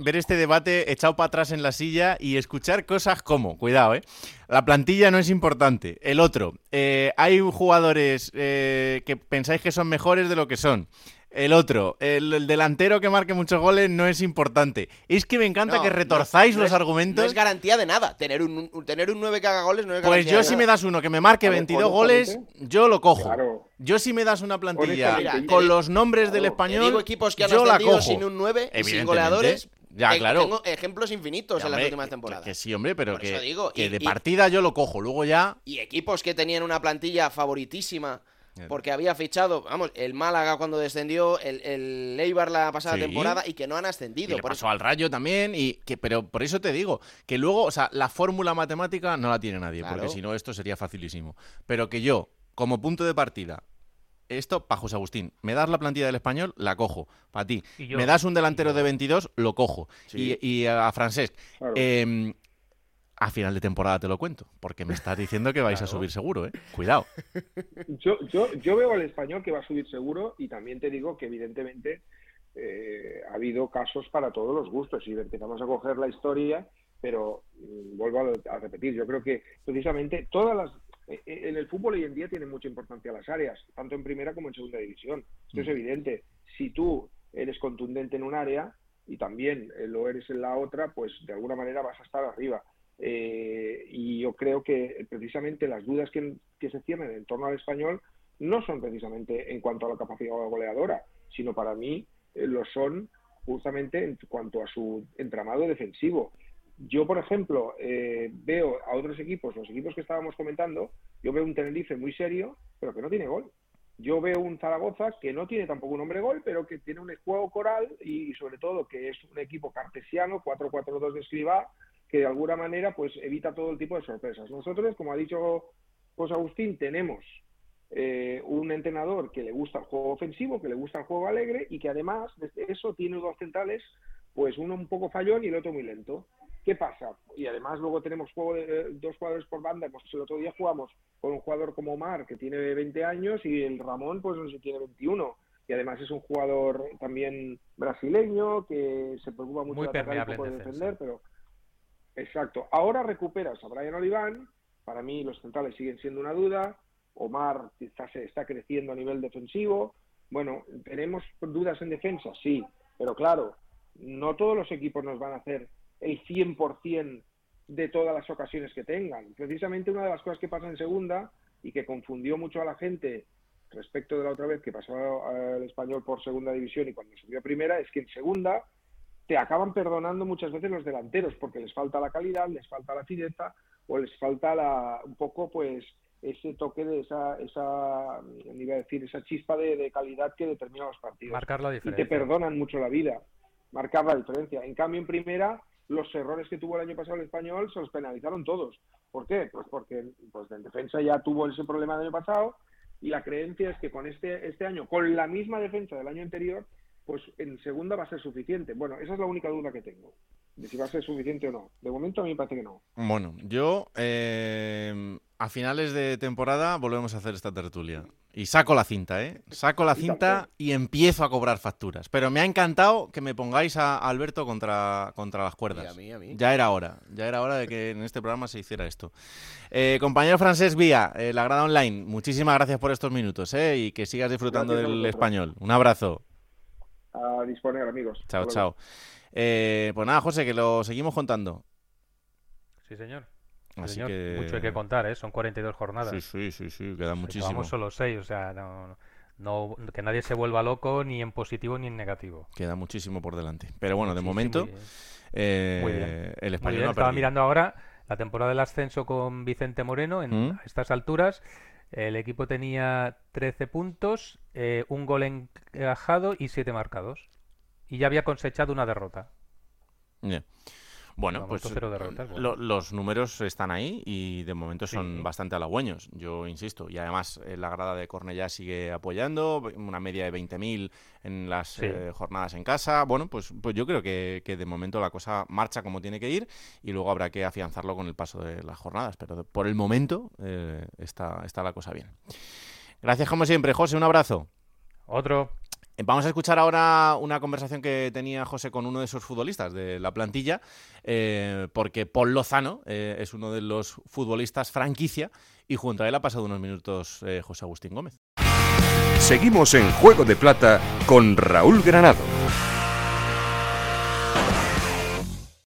ver este debate echado para atrás en la silla y escuchar cosas como, cuidado, ¿eh? La plantilla no es importante. El otro, eh, hay jugadores eh, que pensáis que son mejores de lo que son. El otro, el, el delantero que marque muchos goles no es importante. Es que me encanta No, que retorzáis no los es- argumentos. No es garantía de nada. Tener un, un- tener un 9 que haga goles no es Pues garantía yo de si nada. me das uno que me marque ver, 22 goles, honestamente, yo lo cojo. claro. Yo si me das una plantilla con te- los nombres del español, Te digo equipos que han yo la ascendido cojo. sin un 9 y sin Evidentemente. goleadores. Ya, Te- claro. Tengo ejemplos infinitos Ya, en las últimas temporadas. Que, sí, hombre, pero Por que, eso digo, que y- de y- partida yo lo cojo. Luego ya. Y equipos que tenían una plantilla favoritísima porque había fichado, vamos, el Málaga cuando descendió, el, el Eibar la pasada Sí. temporada y que no han Y ascendido. le Por pasó al Rayo también, y que, pero por eso te digo, que luego, o sea, la fórmula matemática no la tiene nadie, Claro. porque si no esto sería facilísimo. Pero que yo, como punto de partida, esto, para José Agustín, me das la plantilla del español, la cojo, para ti. Y yo- Me das un delantero de 22, lo cojo. Sí. Y, y a Francesc, Claro. em, a final de temporada te lo cuento, porque me estás diciendo que vais a subir seguro, ¿eh? Cuidado. Yo, yo, yo veo al español que va a subir seguro y también te digo que evidentemente eh, ha habido casos para todos los gustos y empezamos a coger la historia, pero mm, vuelvo a, a repetir, yo creo que precisamente todas las... eh, eh, En el fútbol hoy en día tienen mucha importancia las áreas, tanto en primera como en segunda división. Esto es Mm. evidente. Si tú eres contundente en un área y también eh, lo eres en la otra, pues de alguna manera vas a estar arriba. Eh, y yo creo que precisamente las dudas que, se tienen en torno al español no son precisamente en cuanto a la capacidad goleadora, sino para mí eh, lo son justamente en cuanto a su entramado defensivo. Yo, por ejemplo, eh, veo a otros equipos, los equipos que estábamos comentando, yo veo un Tenerife muy serio, pero que no tiene gol. Yo veo un Zaragoza que no tiene tampoco un hombre gol, pero que tiene un juego coral y, sobre todo que es un equipo cartesiano, 4-4-2 de Escribá, que de alguna manera pues evita todo el tipo de sorpresas. Nosotros, como ha dicho José Agustín, tenemos eh, un entrenador que le gusta el juego ofensivo, que le gusta el juego alegre y que además de eso tiene dos centrales, pues uno un poco fallón y el otro muy lento. ¿Qué pasa? Y además luego tenemos juego de, eh, dos jugadores por banda. Pues el otro día jugamos con un jugador como Omar, que tiene 20 años, y el Ramón, pues no sé, tiene 21. Y además es un jugador también brasileño, que se preocupa mucho Muy de atacar y poco de defender, pero... Exacto. Ahora recuperas a Brian Oliván. Para mí los centrales siguen siendo una duda. Omar quizás se está creciendo a nivel defensivo. Bueno, ¿tenemos dudas en defensa? Sí. Pero claro, no todos los equipos nos van a hacer el 100% de todas las ocasiones que tengan. Precisamente una de las cosas que pasa en segunda y que confundió mucho a la gente respecto de la otra vez que pasó al español por segunda división y cuando subió a primera es que en segunda te acaban perdonando muchas veces los delanteros porque les falta la calidad, les falta la fineza o les falta la, un poco pues ese toque de esa, esa iba a decir, esa chispa de, de calidad que determina los partidos. Marcar la Y diferencia. te perdonan mucho la vida, marcar la diferencia. En cambio, en primera, los errores que tuvo el año pasado el español se los penalizaron todos. ¿Por qué? Pues porque pues en defensa ya tuvo ese problema del año pasado y la creencia es que con este, este año, con la misma defensa del año anterior, pues en segunda va a ser suficiente. Bueno, esa es la única duda que tengo, de si va a ser suficiente o no. De momento a mí me parece que no. Bueno, yo eh, a finales de temporada volvemos a hacer esta tertulia. Y saco la cinta, ¿eh? Saco la cinta y empiezo a cobrar facturas. Pero me ha encantado que me pongáis a Alberto contra, contra las cuerdas. Y a mí, a mí. Ya era hora, ya era hora de que en este programa se hiciera esto. Eh, compañero francés Vía, eh, la grada online, muchísimas gracias por estos minutos ¿eh? y que sigas disfrutando Gracias del español. Un abrazo. A disponer, amigos. Chao, Hasta chao. Eh, pues nada, José, que lo seguimos contando. Sí, señor. Sí, Así señor. que- Mucho hay que contar, ¿eh? Son 42 jornadas. Sí, sí, sí, sí, queda Sí, muchísimo. Vamos solo 6, o sea, no, no- que nadie se vuelva loco ni en positivo ni en negativo. Queda muchísimo por delante. Pero bueno, de Sí, sí, momento, muy bien. eh, Muy bien. el Muy español bien, no ha Estaba perdido. mirando ahora la temporada del ascenso con Vicente Moreno en ¿Mm? a estas alturas. El equipo tenía 13 puntos, eh, un gol encajado y 7 marcados. Y ya había cosechado una derrota. Bueno, pues derrotas, bueno. lo- los números están ahí y de momento son Sí. bastante halagüeños, yo insisto. Y además eh, la grada de Cornellá sigue apoyando, una media de 20.000 en las Sí. eh, jornadas en casa. Bueno, pues, pues yo creo que, que de momento la cosa marcha como tiene que ir y luego habrá que afianzarlo con el paso de las jornadas. Pero por el momento eh, está, está la cosa bien. Gracias como siempre, José, un abrazo. Otro. Vamos a escuchar ahora una conversación que tenía José con uno de esos futbolistas de la plantilla, eh, porque Paul Lozano eh, es uno de los futbolistas franquicia y junto a él ha pasado unos minutos eh, José Agustín Gómez. Seguimos en Juego de Plata con Raúl Granado.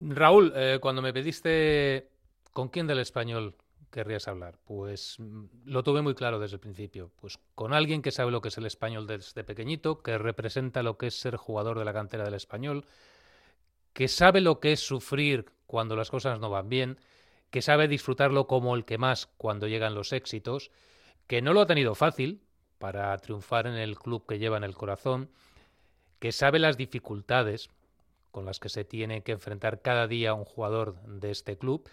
Raúl, eh, cuando me pediste con quién del español querrías hablar, pues mm, lo tuve muy claro desde el principio. Pues con alguien que sabe lo que es el español desde pequeñito, que representa lo que es ser jugador de la cantera del español, que sabe lo que es sufrir cuando las cosas no van bien, que sabe disfrutarlo como el que más cuando llegan los éxitos, que no lo ha tenido fácil para triunfar en el club que lleva en el corazón, que sabe las dificultades con las que se tiene que enfrentar cada día un jugador de este club,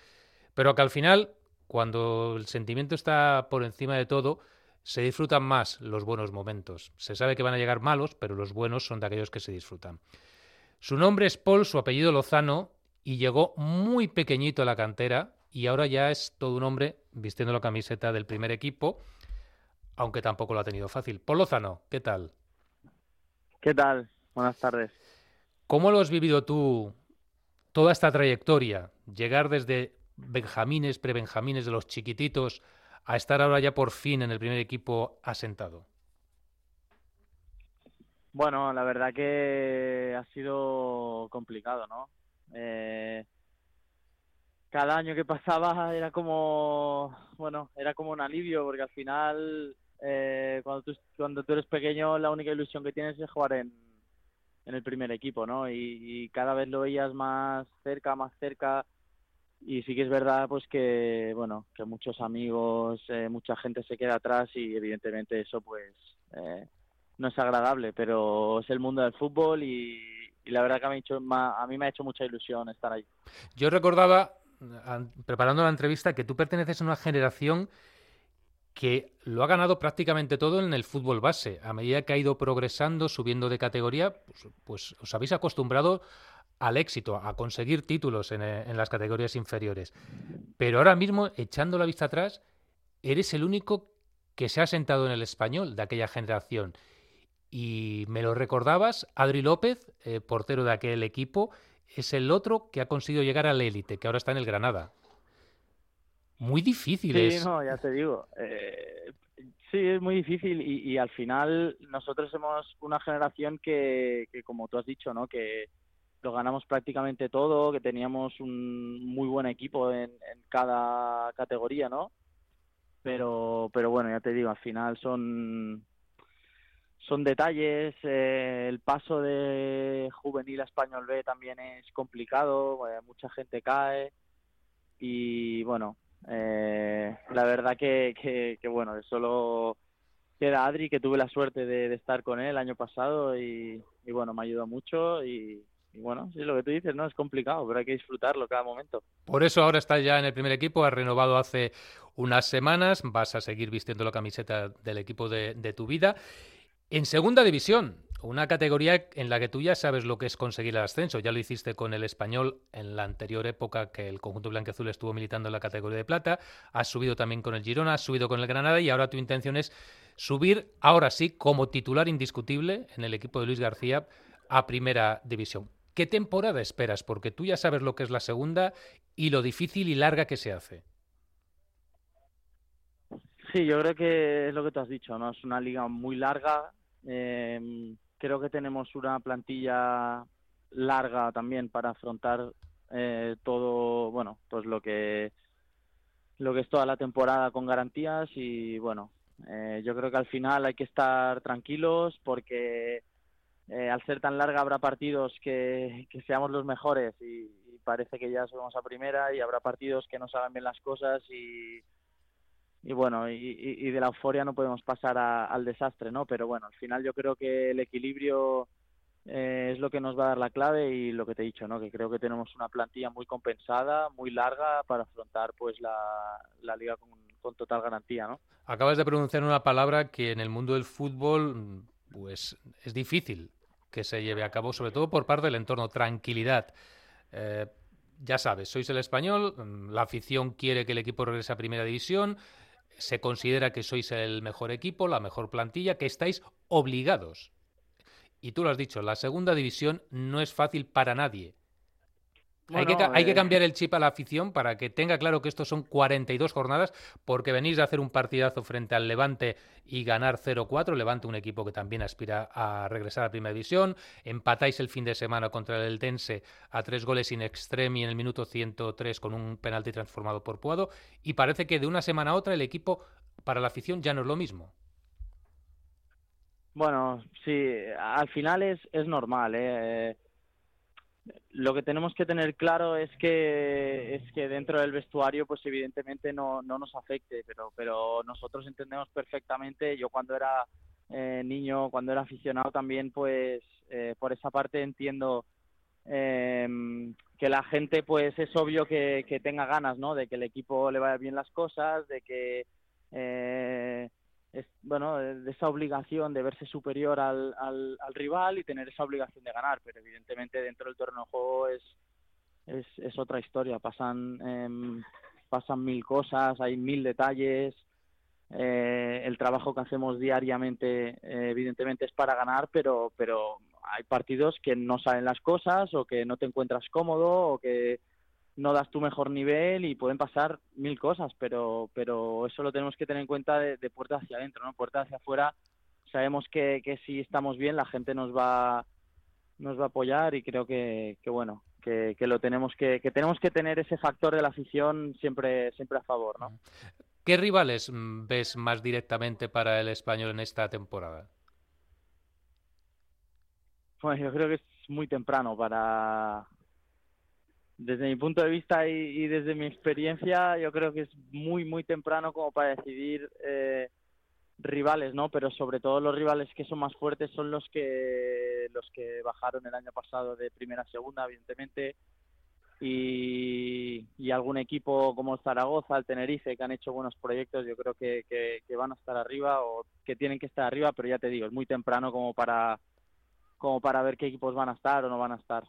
pero que al final, cuando el sentimiento está por encima de todo, se disfrutan más los buenos momentos. Se sabe que van a llegar malos, pero los buenos son de aquellos que se disfrutan. Su nombre es Paul, su apellido Lozano, y llegó muy pequeñito a la cantera y ahora ya es todo un hombre vistiendo la camiseta del primer equipo, aunque tampoco lo ha tenido fácil. Paul Lozano, ¿qué tal? ¿Qué tal? Buenas tardes. ¿Cómo lo has vivido tú toda esta trayectoria? Llegar desde benjamines, prebenjamines de los chiquititos a estar ahora ya por fin en el primer equipo asentado. Bueno, la verdad que ha sido complicado, ¿no? Eh, cada año que pasaba era como, bueno, era como un alivio porque al final eh, cuando tú cuando eres pequeño la única ilusión que tienes es jugar en, el primer equipo, ¿no? Y cada vez lo veías más cerca, más cerca y sí que es verdad pues que bueno que muchos amigos eh, mucha gente se queda atrás y evidentemente eso pues eh, no es agradable pero es el mundo del fútbol y, la verdad que a mí me ha hecho mucha ilusión estar ahí Yo recordaba, an- preparando la entrevista, que tú perteneces a una generación que lo ha ganado prácticamente todo en el fútbol base. A medida que ha ido progresando, subiendo de categoría, pues, pues os habéis acostumbrado al éxito, a conseguir títulos en, eh, en las categorías inferiores. Pero ahora mismo, echando la vista atrás, eres el único que se ha sentado en el español de aquella generación. Y me lo recordabas, Adri López, eh, portero de aquel equipo, es el otro que ha conseguido llegar al élite, que ahora está en el Granada. Muy difícil sí es. no ya te digo eh, sí es muy difícil y, y al final nosotros somos una generación que, que como tú has dicho no que lo ganamos prácticamente todo que teníamos un muy buen equipo en, cada categoría no pero pero bueno ya te digo al final son son detalles eh, el paso de juvenil a español B también es complicado eh, mucha gente cae y bueno eh, la verdad que, que, que, bueno solo queda Adri que tuve la suerte de, de estar con él el año pasado y, y bueno me ayudó mucho y, y bueno sí lo que tú dices no es complicado pero hay que disfrutarlo cada momento Por eso ahora estás ya en el primer equipo, has renovado hace unas semanas, vas a seguir vistiendo la camiseta del equipo de, de tu vida. En segunda división, una categoría en la que tú ya sabes lo que es conseguir el ascenso. Ya lo hiciste con el español en la anterior época que el conjunto blanqueazul estuvo militando en la categoría de plata. Has subido también con el Girona, has subido con el Granada y ahora tu intención es subir, ahora sí, como titular indiscutible en el equipo de Luis García a primera división. ¿Qué temporada esperas? Porque tú ya sabes lo que es la segunda y lo difícil y larga que se hace. Sí, yo creo que es lo que tú has dicho, ¿no? Es una liga muy larga. eh, creo que tenemos una plantilla larga también para afrontar eh, todo, bueno, pues lo que lo que es toda la temporada con garantías y bueno, eh, yo creo que al final hay que estar tranquilos porque eh, al ser tan larga habrá partidos que, que seamos los mejores y, parece que ya subimos a primera y habrá partidos que no se hagan bien las cosas y, y bueno, y, y- de la euforia no podemos pasar a- al desastre, ¿no? Pero bueno, al final yo creo que el equilibrio eh, es lo que nos va a dar la clave y lo que te he dicho, ¿no? Que creo que tenemos una plantilla muy compensada, muy larga para afrontar pues la, la liga con, con total garantía, ¿no? Acabas de pronunciar una palabra que en el mundo del fútbol pues es difícil que se lleve a cabo, sobre todo por parte del entorno, tranquilidad. Eh, ya sabes, sois el español, mm, la afición quiere que el equipo regrese a primera división, se considera que sois el mejor equipo, la mejor plantilla, que estáis obligados. Y tú lo has dicho, la segunda división no es fácil para nadie. Hay, que, hay eh, cambiar el chip a la afición para que tenga claro que estos son 42 jornadas, porque venís de hacer un partidazo frente al Levante y ganar 0-4. Levante, un equipo que también aspira a regresar a Primera División. Empatáis el fin de semana contra el Eldense a tres goles in extremis en el minuto 103 con un penalti transformado por Puado. Y parece que de una semana a otra el equipo para la afición ya no es lo mismo. Bueno, sí, al final es, es normal, ¿eh? Lo que tenemos que tener claro es que es que dentro del vestuario, pues evidentemente no, no nos afecte, pero pero nosotros entendemos perfectamente. Yo cuando era eh, niño, cuando era aficionado también, pues eh, por esa parte entiendo eh, que la gente, pues es obvio que, que tenga ganas, ¿no? De que el equipo le vaya bien las cosas, de que eh, es, bueno, de esa obligación de verse superior al, al, al rival y tener esa obligación de ganar, pero evidentemente dentro del terreno de juego es, es, es otra historia, pasan, em, pasan mil cosas, hay mil detalles, eh, el trabajo que hacemos diariamente eh, evidentemente es para ganar, pero, pero hay partidos que no salen las cosas o que no te encuentras cómodo o que no das tu mejor nivel y pueden pasar mil cosas, pero, pero eso lo tenemos que tener en cuenta de, de puerta hacia adentro, ¿no? Puerta hacia afuera, sabemos que, que si estamos bien la gente nos va nos va a apoyar y creo que, que bueno, que, que lo tenemos que, que tenemos que tener ese factor de la afición siempre, siempre a favor, ¿no? ¿Qué rivales mm, ves más directamente para el español en esta temporada? Bueno, yo creo que es muy temprano para, desde mi punto de vista y, y desde mi experiencia, yo creo que es muy, muy temprano como para decidir eh, rivales, ¿no? Pero sobre todo los rivales que son más fuertes son los que los que bajaron el año pasado de primera a segunda, evidentemente, y, y algún equipo como el Zaragoza, el Tenerife, que han hecho buenos proyectos, yo creo que, que, que van a estar arriba o que tienen que estar arriba, pero ya te digo, es muy temprano como para como para ver qué equipos van a estar o no van a estar.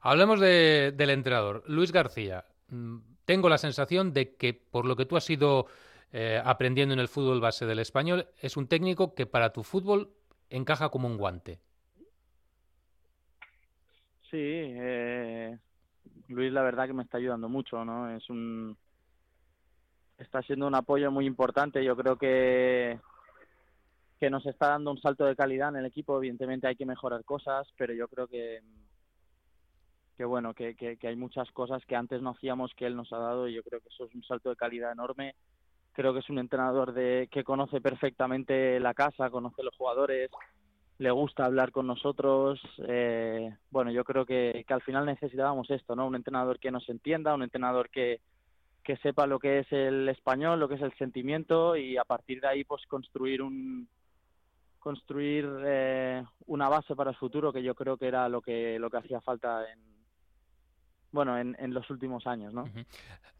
Hablemos de- del entrenador, Luis García. Mm, Tengo la sensación de que por lo que tú has ido eh, aprendiendo en el fútbol base del español, es un técnico que para tu fútbol encaja como un guante. Sí, eh, Luis la verdad que me está ayudando mucho, ¿no? Es un está siendo un apoyo muy importante. Yo creo que que nos está dando un salto de calidad en el equipo. Evidentemente hay que mejorar cosas, pero yo creo que que bueno, que, que, que hay muchas cosas que antes no hacíamos que él nos ha dado y yo creo que eso es un salto de calidad enorme. Creo que es un entrenador de que conoce perfectamente la casa, conoce los jugadores, le gusta hablar con nosotros. eh, bueno, yo creo que, que al final necesitábamos esto, ¿no? Un entrenador que nos entienda, un entrenador que, que sepa lo que es el español, lo que es el sentimiento y a partir de ahí pues construir un construir eh, una base para el futuro que yo creo que era lo que lo que hacía falta en bueno en, en los últimos años, ¿no?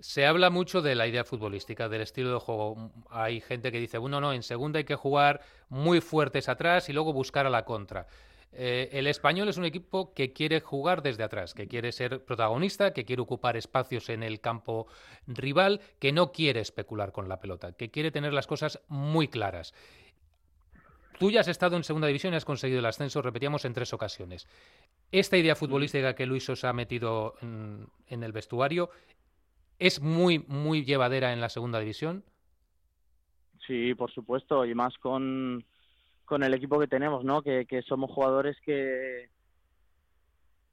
Se habla mucho de la idea futbolística, del estilo de juego. Hay gente que dice, bueno, no, en segunda hay que jugar muy fuertes atrás y luego buscar a la contra. Eh, el español es un equipo que quiere jugar desde atrás, que quiere ser protagonista, que quiere ocupar espacios en el campo rival, que no quiere especular con la pelota, que quiere tener las cosas muy claras. Tú ya has estado en segunda división y has conseguido el ascenso, repetíamos, en tres ocasiones. Esta idea futbolística que Luis os ha metido en, el vestuario es muy, muy llevadera en la segunda división. Sí, por supuesto, y más con, con el equipo que tenemos, ¿no? Que, que somos jugadores que,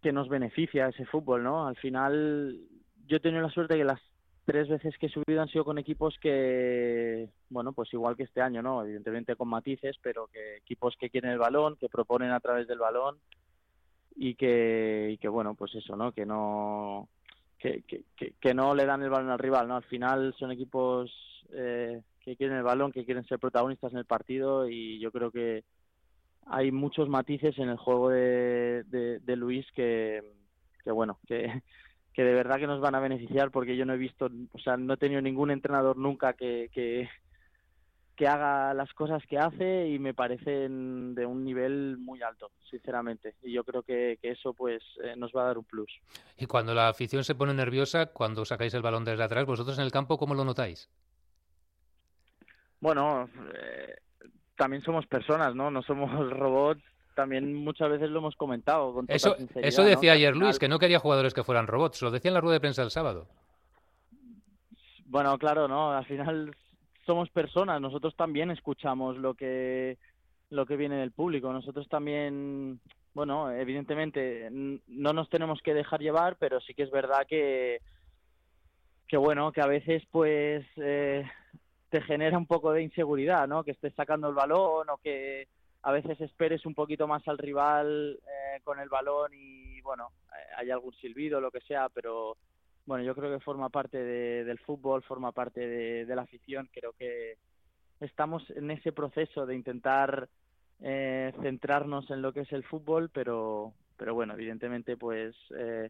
que nos beneficia ese fútbol, ¿no? Al final, yo he tenido la suerte que las tres veces que he subido han sido con equipos que, bueno, pues igual que este año, ¿no? Evidentemente con matices, pero que equipos que quieren el balón, que proponen a través del balón y que, y que bueno, pues eso, ¿no? Que no que, que, que, no le dan el balón al rival, ¿no? Al final son equipos eh, que quieren el balón, que quieren ser protagonistas en el partido y yo creo que hay muchos matices en el juego de, de, de Luis que, que bueno, que, que de verdad que nos van a beneficiar porque yo no he visto, o sea, no he tenido ningún entrenador nunca que, que, que haga las cosas que hace y me parecen de un nivel muy alto, sinceramente. Y yo creo que, que eso pues eh, nos va a dar un plus. Y cuando la afición se pone nerviosa, cuando sacáis el balón desde atrás, vosotros en el campo, ¿cómo lo notáis? Bueno, eh, también somos personas, ¿no? No somos robots. También muchas veces lo hemos comentado con Eso, eso decía ayer Luis, que no quería jugadores que fueran robots. Lo decía en la rueda de prensa el sábado. Bueno, claro, no, al final somos personas, nosotros también escuchamos lo que lo que viene del público, nosotros también, bueno, evidentemente no nos tenemos que dejar llevar, pero sí que es verdad que que bueno, que a veces pues eh, te genera un poco de inseguridad, ¿no? Que estés sacando el balón o que a veces esperes un poquito más al rival eh, con el balón y bueno, eh, hay algún silbido, lo que sea, pero bueno, yo creo que forma parte de- del fútbol, forma parte de, la afición. Creo que estamos en ese proceso de intentar eh, centrarnos en lo que es el fútbol, pero, pero bueno, evidentemente, pues eh,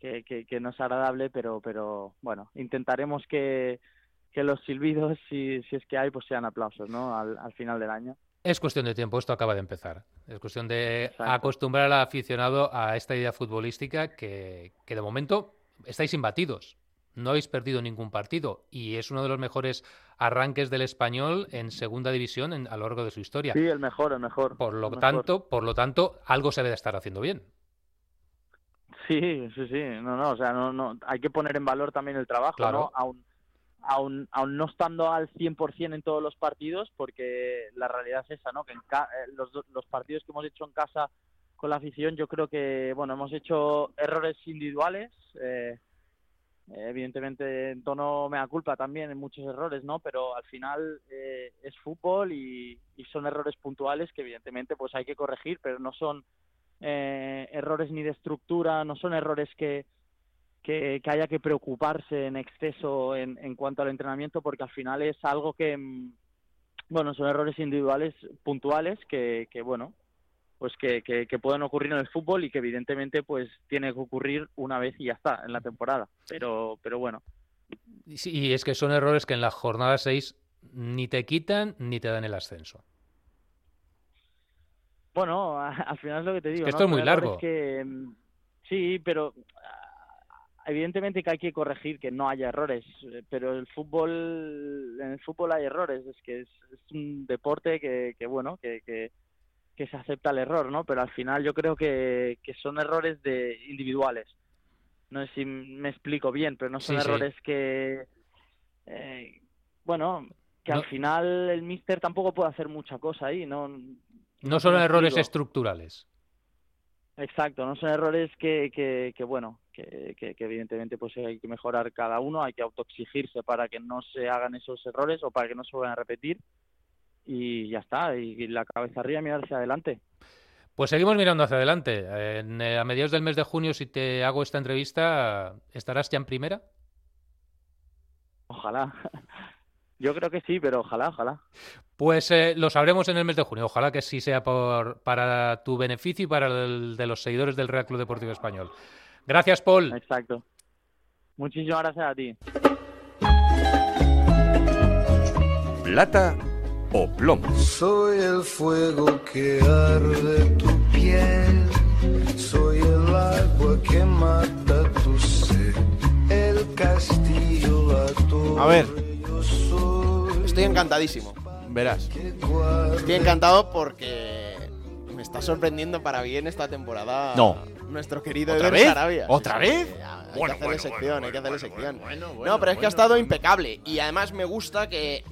que, que, que no es agradable, pero, pero bueno, intentaremos que, que los silbidos, si, si es que hay, pues sean aplausos, ¿no? Al final del año. Es cuestión de tiempo, esto acaba de empezar. Es cuestión de Exacto. acostumbrar al aficionado a esta idea futbolística que, que de momento estáis imbatidos. No habéis perdido ningún partido y es uno de los mejores arranques del español en segunda división en- a lo largo de su historia. Sí, el mejor, el mejor. Por lo mejor. tanto, por lo tanto, algo se debe de estar haciendo bien. Sí, sí, sí, no, no, o sea, no, no, hay que poner en valor también el trabajo, Claro. ¿no? Aún, aún no estando al 100% en todos los partidos, porque la realidad es esa, ¿no? Que en ca- eh, los, los partidos que hemos hecho en casa con la afición, yo creo que, bueno, hemos hecho errores individuales, eh, evidentemente en tono mea culpa también en muchos errores, ¿no? Pero al final eh, es fútbol y, y son errores puntuales que evidentemente pues hay que corregir, pero no son eh, errores ni de estructura, no son errores que, que, que haya que preocuparse en exceso en, en cuanto al entrenamiento, porque al final es algo que, mm, bueno, son errores individuales puntuales que, que bueno, pues que, que, que pueden ocurrir en el fútbol y que evidentemente pues tiene que ocurrir una vez y ya está en la temporada. Pero, pero bueno, Y, sí, y es que son errores que en la jornada 6 ni te quitan ni te dan el ascenso. Bueno, a- al final es lo que te digo. que ¿no? esto es muy largo. que, mm, sí, pero evidentemente que hay que corregir que no haya errores, eh, pero el fútbol, en el fútbol hay errores, es que es, es un deporte que, que bueno, que, que, que se acepta el error, ¿no? Pero al final yo creo que, que son errores de individuales. No sé si me explico bien, pero no son Sí, sí. errores que, eh, bueno, que No- al final el míster tampoco puede hacer mucha cosa ahí, ¿no? No son errores estructurales. Exacto, no son errores que, que, que bueno, que, que, que evidentemente pues hay que mejorar cada uno, hay que autoexigirse para que no se hagan esos errores o para que no se vuelvan a repetir y ya está, y, y la cabeza arriba mirar hacia adelante. Pues seguimos mirando hacia adelante. En, eh, a mediados del mes de junio, si te hago esta entrevista, ¿estarás ya en primera? Ojalá. Yo creo que sí, pero ojalá, ojalá. Pues eh, lo sabremos en el mes de junio. Ojalá que sí sea por, para tu beneficio y para el de los seguidores del Real Club Deportivo Español. Gracias, Paul. Exacto. Muchísimas gracias a ti. Plata o plomo. Soy el fuego que arde tu piel, soy el agua que mata tu sed, el castillo, la torre. A ver, Estoy encantadísimo. verás. Estoy encantado porque me está sorprendiendo para bien esta temporada. No. Nuestro querido ¿Otra Eder vez? Sarabia. ¿Otra vez? Hay que hacerle sección, hay que hacerle sección. no, pero es que ha estado impecable. Y además me gusta que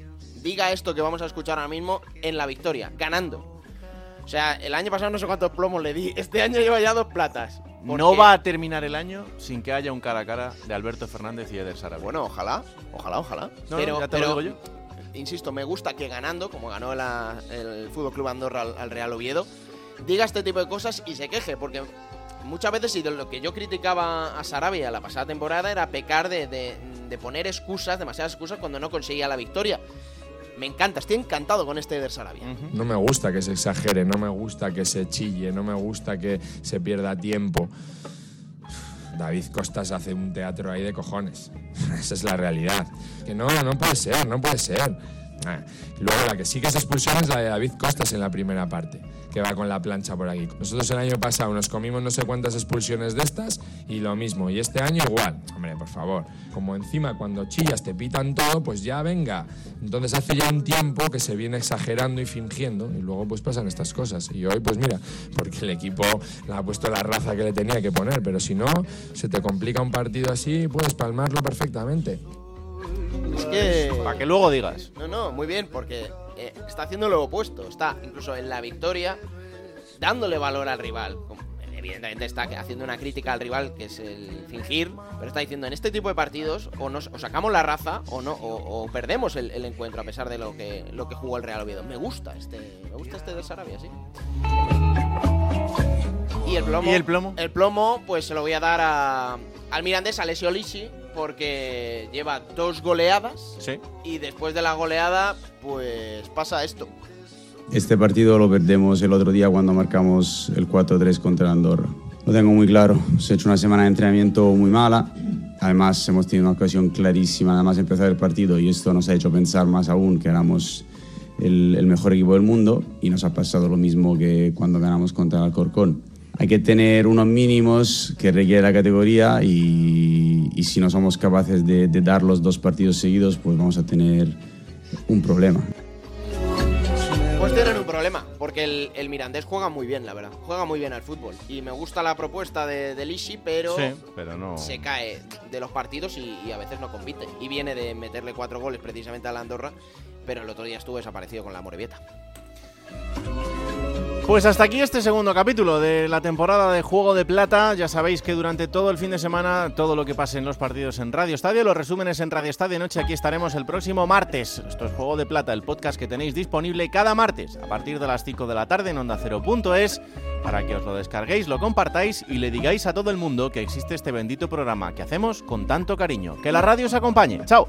diga esto que vamos a escuchar ahora mismo en la victoria, ganando. O sea, el año pasado no sé cuántos plomos le di. Este año lleva ya dos platas. No va a terminar el año sin que haya un cara a cara de Alberto Fernández y Eder Sarabia. Bueno, ojalá, ojalá, ojalá. No, pero, ya te pero, lo digo insisto, me gusta que ganando, como ganó la- el Fútbol Club Andorra al, al Real Oviedo, diga este tipo de cosas y se queje, porque muchas veces y de lo que yo criticaba a Sarabia la pasada temporada era pecar de, de- de poner excusas, demasiadas excusas cuando no conseguía la victoria. Me encanta, estoy encantado con este Eder Sarabia. No me gusta que se exagere, no me gusta que se chille, no me gusta que se pierda tiempo. David Costas hace un teatro ahí de cojones. Esa es la realidad. Que no, no puede ser, no puede ser. Ah, Luego la que sí que es expulsión es la de David Costas en la primera parte, que va con la plancha por aquí. Nosotros el año pasado nos comimos no sé cuántas expulsiones de estas y lo mismo. Y este año igual. Hombre, por favor. Como encima cuando chillas te pitan todo, pues ya venga. Entonces hace ya un tiempo que se viene exagerando y fingiendo y luego pues pasan estas cosas. Y hoy pues mira, porque el equipo le ha puesto la raza que le tenía que poner, pero si no, se te complica un partido así, puedes palmarlo perfectamente. Es que. Para que luego digas. No, no, muy bien, porque eh, está haciendo lo opuesto. Está incluso en la victoria dándole valor al rival. Evidentemente está haciendo una crítica al rival, que es el fingir, pero está diciendo en este tipo de partidos o nos o sacamos la raza o no o, o perdemos el, el encuentro a pesar de lo que lo que jugó el Real Oviedo. Me gusta este, me gusta este de Sarabia, sí. Y el plomo. ¿Y el plomo? El plomo, pues se lo voy a dar a, al Mirandés, a Alessio Lisi, porque lleva dos goleadas. Sí. Y después de la goleada, pues pasa esto. Este partido lo perdemos el otro día cuando marcamos el 4-3 contra Andorra. Lo tengo muy claro. Hemos hecho una semana de entrenamiento muy mala. Además, hemos tenido una ocasión clarísima, nada más empezar el partido, y esto nos ha hecho pensar más aún que éramos el, el mejor equipo del mundo, y nos ha pasado lo mismo que cuando ganamos contra el Alcorcón. Hay que tener unos mínimos que requiere la categoría, y, y si no somos capaces de, de dar los dos partidos seguidos, pues vamos a tener un problema. Pues tienen un problema, porque el, el Mirandés juega muy bien, la verdad. Juega muy bien al fútbol. Y me gusta la propuesta de, de Lisi, pero, Sí, pero no. se cae de los partidos y, y a veces no compite. Y viene de meterle cuatro goles precisamente a la Andorra, pero el otro día estuvo desaparecido con la Morevieta. Pues hasta aquí este segundo capítulo de la temporada de Juego de Plata. Ya sabéis que durante todo el fin de semana, todo lo que pase en los partidos en Radio Estadio, los resúmenes en Radio Estadio Noche, aquí estaremos el próximo martes. Esto es Juego de Plata, el podcast que tenéis disponible cada martes a partir de las 5 de la tarde en onda Cero.es para que os lo descarguéis, lo compartáis y le digáis a todo el mundo que existe este bendito programa que hacemos con tanto cariño. Que la radio os acompañe. ¡Chao!